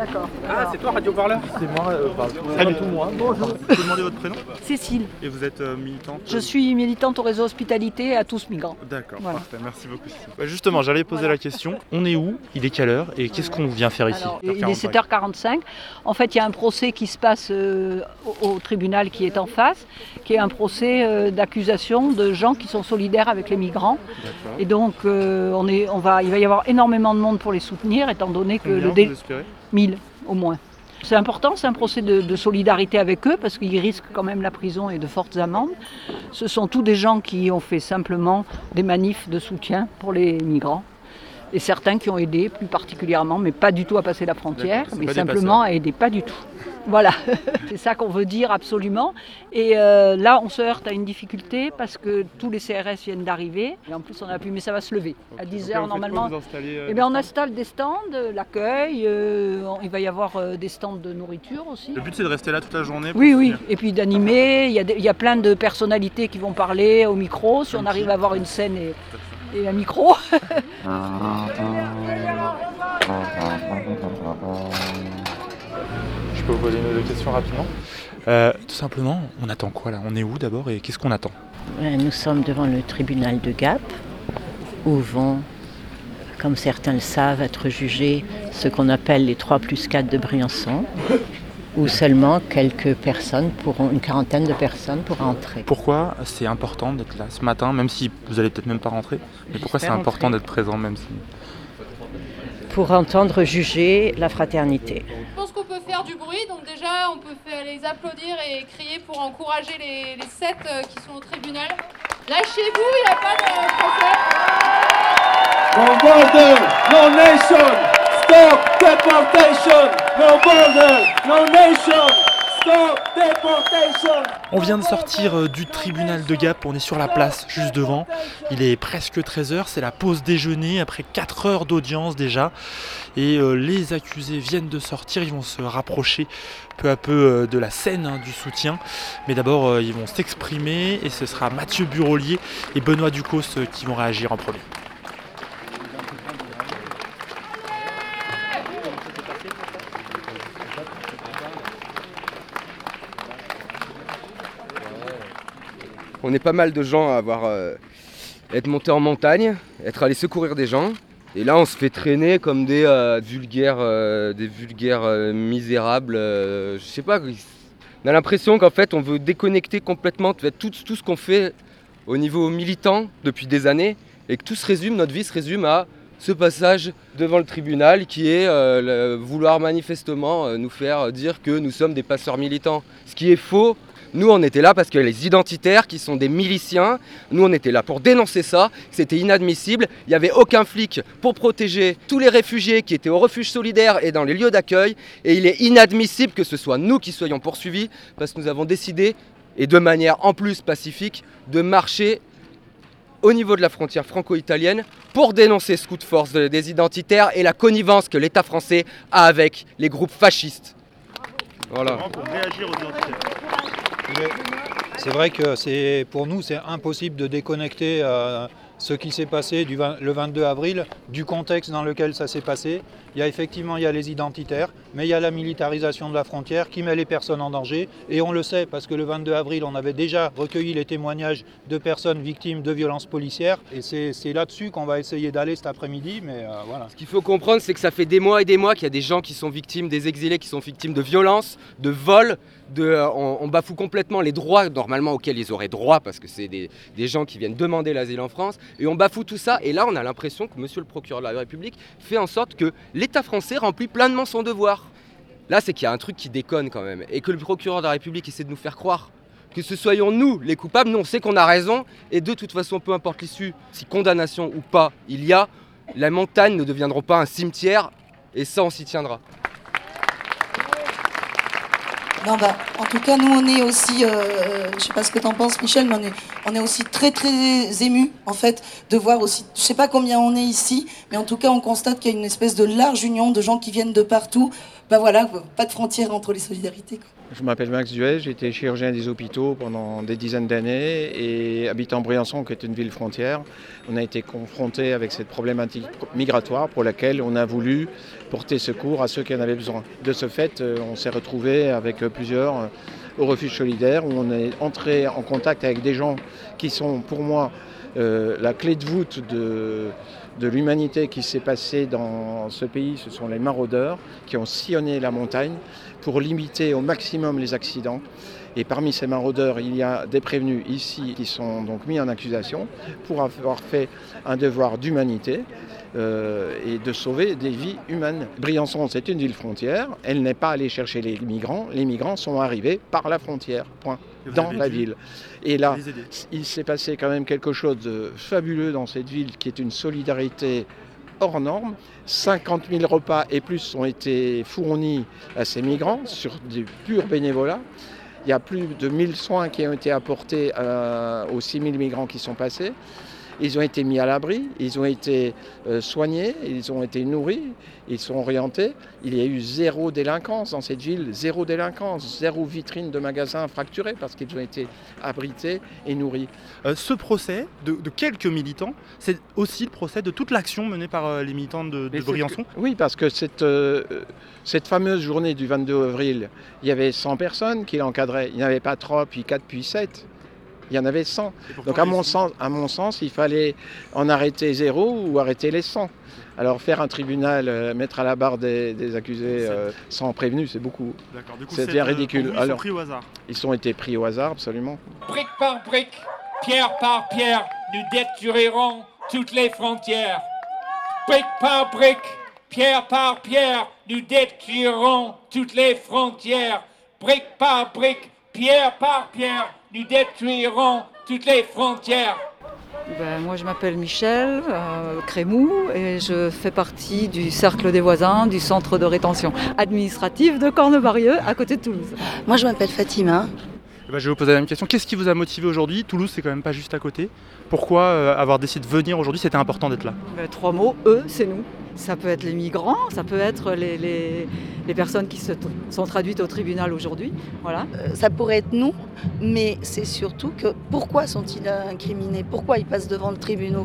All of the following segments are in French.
D'accord. Ah, c'est toi Radio Parleur? C'est moi, euh, Pas du tout moi. Bonjour. Je peux demander votre prénom? Cécile, Et vous êtes euh, militante? Je suis militante au réseau Hospitalité à tous migrants. D'accord, Voilà. parfait, merci beaucoup. Cécile. Bah, justement, j'allais poser Voilà. la question. On est où? Il est quelle heure? Et qu'est-ce qu'on vient faire ici? Alors, il est 7h45. En fait, il y a un procès qui se passe euh, au, au tribunal qui est en face, qui est un procès euh, d'accusation de gens qui sont solidaires avec les migrants. D'accord. Et donc, euh, on est, on va, il va y avoir énormément de monde pour les soutenir, étant donné que Combien le dé- 1000 au moins. C'est important, c'est un procès de, de solidarité avec eux parce qu'ils risquent quand même la prison et de fortes amendes. Ce sont tous des gens qui ont fait simplement des manifs de soutien pour les migrants. Et certains qui ont aidé plus particulièrement, mais pas du tout à passer la frontière, mais simplement à aider, pas du tout. Voilà, c'est ça qu'on veut dire absolument. Et euh, là, on se heurte à une difficulté parce que tous les CRS viennent d'arriver. Et en plus, on a pu, mais ça va se lever. À 10 heures, normalement, euh, eh bien, on installe des stands, euh, l'accueil, euh, il va y avoir euh, des stands de nourriture aussi. Le but c'est de rester là toute la journée pour Oui, oui, et puis d'animer, il y, a des- il y a plein de personnalités qui vont parler au micro, si on arrive à avoir une scène et, et un micro. Je peux vous poser une ou deux questions rapidement Euh, Tout simplement, on attend quoi là? On est où d'abord et qu'est-ce qu'on attend? Euh, Nous sommes devant le tribunal de Gap, où vont, comme certains le savent, être jugés ce qu'on appelle les 3 plus 4 de Briançon, où seulement quelques personnes pourront, une quarantaine de personnes pourront entrer. Pourquoi c'est important d'être là ce matin, même si vous allez peut-être même pas rentrer? Mais pourquoi c'est important d'être présent même si... Pour entendre juger la fraternité. Je pense qu'on peut faire du bruit, donc déjà on peut les applaudir et crier pour encourager les, les sept euh, qui sont au tribunal. Lâchez-vous, il n'y a pas de procès. No border, no nation. Stop deportation. No border, no nation. On vient de sortir euh, du tribunal de Gap, on est sur la place juste devant. Il est presque 13h, c'est la pause déjeuner après 4 heures d'audience déjà. Et euh, les accusés viennent de sortir, ils vont se rapprocher peu à peu euh, de la scène hein, du soutien. Mais d'abord, ils vont s'exprimer et ce sera Mathieu Burolier et Benoît Ducos qui vont réagir en premier. On est pas mal de gens à avoir euh, être montés en montagne, être allés secourir des gens. Et là, on se fait traîner comme des euh, vulgaires, euh, misérables. je sais pas. On a l'impression qu'en fait, on veut déconnecter complètement tout, ce qu'on fait au niveau militant depuis des années, et que tout se résume, notre vie se résume à ce passage devant le tribunal qui est vouloir manifestement nous faire dire que nous sommes des passeurs militants. Ce qui est faux. Nous, on était là parce que les identitaires, qui sont des miliciens, nous, on était là pour dénoncer ça. C'était inadmissible. Il n'y avait aucun flic pour protéger tous les réfugiés qui étaient au refuge solidaire et dans les lieux d'accueil. Et il est inadmissible que ce soit nous qui soyons poursuivis parce que nous avons décidé, et de manière en plus pacifique, de marcher au niveau de la frontière franco-italienne pour dénoncer ce coup de force de- des identitaires et la connivence que l'État français a avec les groupes fascistes. Voilà. C'est vrai que pour nous c'est impossible de déconnecter euh, ce qui s'est passé du 20 le 22 avril du contexte dans lequel ça s'est passé. Il y a effectivement il y les identitaires, mais il y a la militarisation de la frontière qui met les personnes en danger. Et on le sait parce que le 22 avril, on avait déjà recueilli les témoignages de personnes victimes de violences policières. Et c'est là-dessus qu'on va essayer d'aller cet après-midi. Euh. Ce qu'il faut comprendre, c'est que ça fait des mois et des mois qu'il y a des gens qui sont victimes, des exilés qui sont victimes de violences, de vols. Euh, on, bafoue complètement les droits normalement auxquels ils auraient droit parce que c'est des, des gens qui viennent demander l'asile en France et on bafoue tout ça et là on a l'impression que monsieur le procureur de la République fait en sorte que l'État français remplit pleinement son devoir. Là c'est qu'il y a un truc qui déconne quand même et que le procureur de la République essaie de nous faire croire que ce soyons nous les coupables, nous on sait qu'on a raison et de toute façon peu importe l'issue, si condamnation ou pas il y a, la montagne ne deviendra pas un cimetière et ça on s'y tiendra. Non, bah, en tout cas, nous, on est aussi, euh, je sais pas ce que t'en penses, Michel, mais on est, on est aussi très, très émus, en fait, de voir aussi, je sais pas combien on est ici, mais en tout cas, on constate qu'il y a une espèce de large union de gens qui viennent de partout. Bah voilà, pas de frontières entre les solidarités. Je m'appelle Max Duet, j'ai été chirurgien des hôpitaux pendant des dizaines d'années et habitant Briançon, qui est une ville frontière, on a été confronté avec cette problématique migratoire pour laquelle on a voulu porter secours à ceux qui en avaient besoin. De ce fait, euh, on s'est retrouvé avec plusieurs euh, au refuge solidaire où on est entré en contact avec des gens qui sont pour moi euh, la clé de voûte de, de l'humanité qui s'est passée dans ce pays. Ce sont les maraudeurs qui ont sillonné la montagne pour limiter au maximum les accidents. Et parmi ces maraudeurs, il y a des prévenus ici qui sont donc mis en accusation pour avoir fait un devoir d'humanité euh, et de sauver des vies humaines. Briançon, c'est une ville frontière. Elle n'est pas allée chercher les migrants. Les migrants sont arrivés par la frontière, dans la ville. Et là, il s'est passé quand même quelque chose de fabuleux dans cette ville qui est une solidarité hors norme. 50 000 repas et plus ont été fournis à ces migrants sur du pur bénévolat. Il y a plus de 1000 soins qui ont été apportés euh, aux 6 000 migrants qui sont passés. Ils ont été mis à l'abri, ils ont été euh, soignés, ils ont été nourris, ils sont orientés. Il y a eu zéro délinquance dans cette ville, zéro délinquance, zéro vitrine de magasin fracturée parce qu'ils ont été abrités et nourris. Euh, ce procès de, de quelques militants, c'est aussi le procès de toute l'action menée par euh, les militants de, Briançon? que- oui, parce que cette, cette fameuse journée du 22 avril, il y avait 100 personnes qui l'encadraient. Il n'y en avait pas 3, puis 4, puis 7. Il y en avait 100. Et pourtant, Donc à mon, sens, à mon sens, il fallait en arrêter zéro ou arrêter les 100. Alors faire un tribunal, euh, mettre à la barre des, des accusés euh, sans prévenu, c'est beaucoup. D'accord, du coup, C'est bien ridicule. vous, ils sont Alors- pris au hasard. Ils ont été pris au hasard, absolument. Brique par brique, pierre par pierre, nous détruirons toutes les frontières. Brique par brique, pierre par pierre, nous détruirons toutes les frontières. Brique par brique, pierre par pierre, nous détruirons toutes les frontières. Ben, moi, je m'appelle Michel euh, Crémou et je fais partie du Cercle des voisins du centre de rétention administrative de Cornebarieux, à côté de Toulouse. Moi, je m'appelle Fatima. Eh ben, je vais vous poser la même question. Qu'est-ce qui vous a motivé aujourd'hui Toulouse, c'est quand même pas juste à côté. Pourquoi euh, avoir décidé de venir aujourd'hui? C'était important d'être là. Ben, trois mots, eux, c'est nous. Ça peut être les migrants, ça peut être les, les- personnes qui se sont traduites au tribunal aujourd'hui. Voilà. Euh, ça pourrait être nous, mais c'est surtout que pourquoi sont-ils incriminés? Pourquoi ils passent devant le tribunal?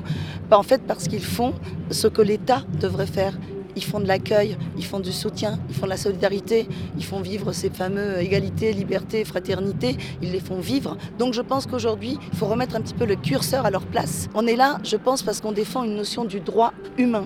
Bah, En fait, parce qu'ils font ce que l'État devrait faire. Ils font de l'accueil, ils font du soutien, ils font de la solidarité, ils font vivre ces fameux égalité, liberté, fraternité, ils les font vivre. Donc je pense qu'aujourd'hui, il faut remettre un petit peu le curseur à leur place. On est là, je pense, parce qu'on défend une notion du droit humain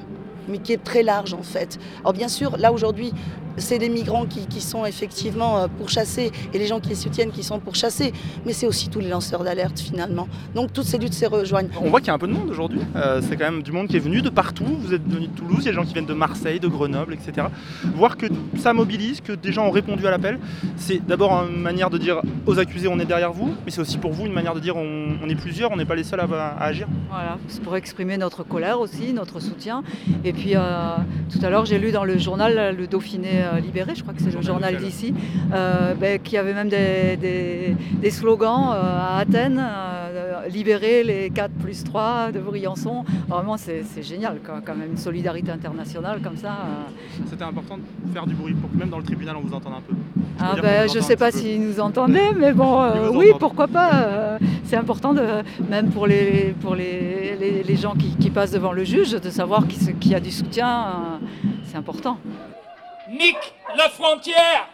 mais qui est très large en fait. Alors bien sûr, là aujourd'hui, c'est les migrants qui, qui sont effectivement euh, pourchassés et les gens qui les soutiennent qui sont pourchassés, mais c'est aussi tous les lanceurs d'alerte finalement. Donc toutes ces luttes se rejoignent. On voit qu'il y a un peu de monde aujourd'hui. Euh, c'est quand même du monde qui est venu de partout. Vous êtes venu de Toulouse, il y a des gens qui viennent de Marseille, de Grenoble, etc. Voir que ça mobilise, que des gens ont répondu à l'appel, c'est d'abord une manière de dire aux accusés on est derrière vous, mais c'est aussi pour vous une manière de dire on, on est plusieurs, on n'est pas les seuls à, à agir. Voilà, c'est pour exprimer notre colère aussi, notre soutien. Et puis euh, tout à l'heure, j'ai lu dans le journal Le Dauphiné Libéré, je crois que c'est le Journal d'ici, euh, ben, qui avait même des, des- des slogans euh, à Athènes, euh, libérer les 4 plus 3 de Briançon. Vraiment, c'est génial, quoi, quand même, une solidarité internationale comme ça. euh. C'était important de faire du bruit pour que même dans le tribunal on vous entende un peu. Ah dire ben, qu'on vous je entend sais pas s'ils nous entendaient, mais bon, euh, oui, entendent. pourquoi pas. euh, c'est important, de, même pour les, pour les, les, les gens qui, qui passent devant le juge, de savoir qu'il y a du soutien. euh, c'est important. Nique la frontière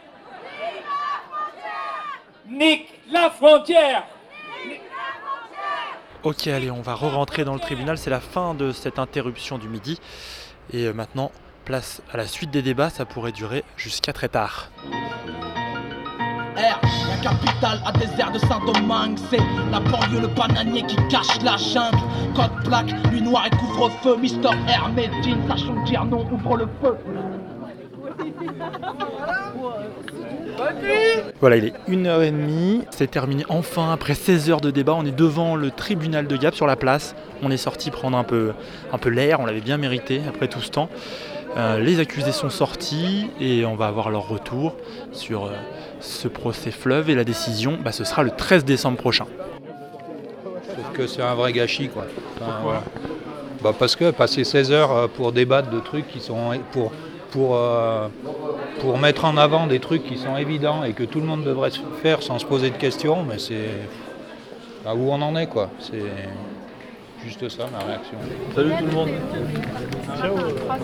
Nique la frontière Ok, allez, on va re-rentrer dans le tribunal. C'est la fin de cette interruption du midi. Et euh, maintenant, place à la suite des débats. Ça pourrait durer jusqu'à très tard. R, la capitale à désert de Saint-Domingue, c'est la banlieue, le bananier qui cache la jungle. Code plaque, nuit noire et couvre-feu, Mister R, Medine, sachons dire non, ouvre le feu. Voilà, il est 1h30. C'est terminé enfin après 16 heures de débat. On est devant le tribunal de Gap sur la place. On est sorti prendre un peu, un peu l'air. On l'avait bien mérité après tout ce temps. Euh, les accusés sont sortis et on va avoir leur retour sur euh, ce procès fleuve et la décision, bah, ce sera le 13 décembre prochain. Sauf que c'est un vrai gâchis quoi. Enfin, voilà. Bah, parce que passer 16 heures euh, pour débattre de trucs qui sont pour pour, euh, pour mettre en avant des trucs qui sont évidents et que tout le monde devrait faire sans se poser de questions, mais c'est à où on en est quoi. C'est juste ça ma réaction. Salut tout le monde.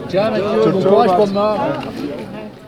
Tiens Mathieu, bon courage pour demain.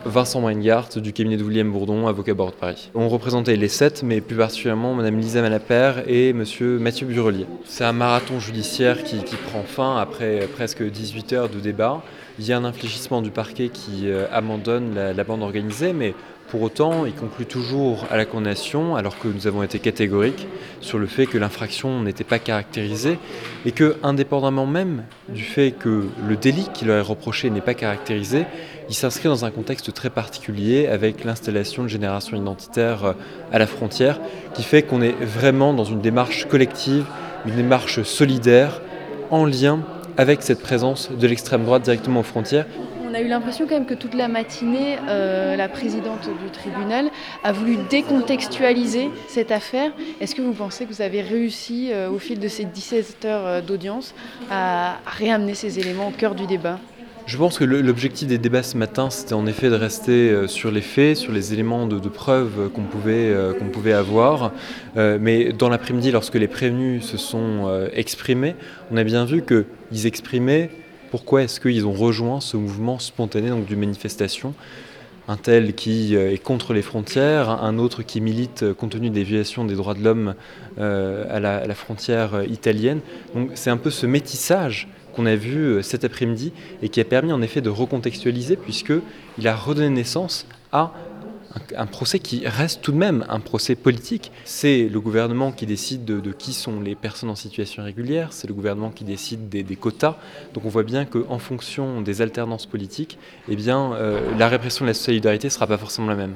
Vincent Weingart du cabinet de William Bourdon, avocat barreau de Paris. On représentait les sept, mais plus particulièrement Madame Lisa Malapert et Monsieur Mathieu Burelier. C'est un marathon judiciaire qui, qui, prend fin après presque 18 heures de débat. Il y a un infléchissement du parquet qui euh, abandonne la, la, bande organisée, mais pour autant, il conclut toujours à la condamnation, alors que nous avons été catégoriques sur le fait que l'infraction n'était pas caractérisée et que, indépendamment même du fait que le délit qui leur est reproché n'est pas caractérisé, il s'inscrit dans un contexte très particulier avec l'installation de générations identitaires à la frontière, qui fait qu'on est vraiment dans une démarche collective, une démarche solidaire, en lien avec cette présence de l'extrême droite directement aux frontières. On a eu l'impression quand même que toute la matinée, euh, la présidente du tribunal a voulu décontextualiser cette affaire. Est-ce que vous pensez que vous avez réussi, euh, au fil de ces 17 heures d'audience, à réamener ces éléments au cœur du débat? Je pense que l'objectif des débats ce matin, c'était en effet de rester sur les faits, sur les éléments de, preuve qu'on pouvait, qu'on pouvait avoir. mais dans l'après-midi, lorsque les prévenus se sont exprimés, on a bien vu qu'ils exprimaient pourquoi est-ce qu'ils ont rejoint ce mouvement spontané donc, de manifestation un tel qui est contre les frontières, un autre qui milite compte tenu des violations des droits de l'homme euh, à, la frontière italienne. Donc c'est un peu ce métissage qu'on a vu cet après-midi et qui a permis en effet de recontextualiser puisqu'il a redonné naissance à un procès qui reste tout de même un procès politique. C'est le gouvernement qui décide de, qui sont les personnes en situation irrégulière, c'est le gouvernement qui décide des, quotas. Donc on voit bien qu'en fonction des alternances politiques, eh bien, euh, la répression de la solidarité ne sera pas forcément la même.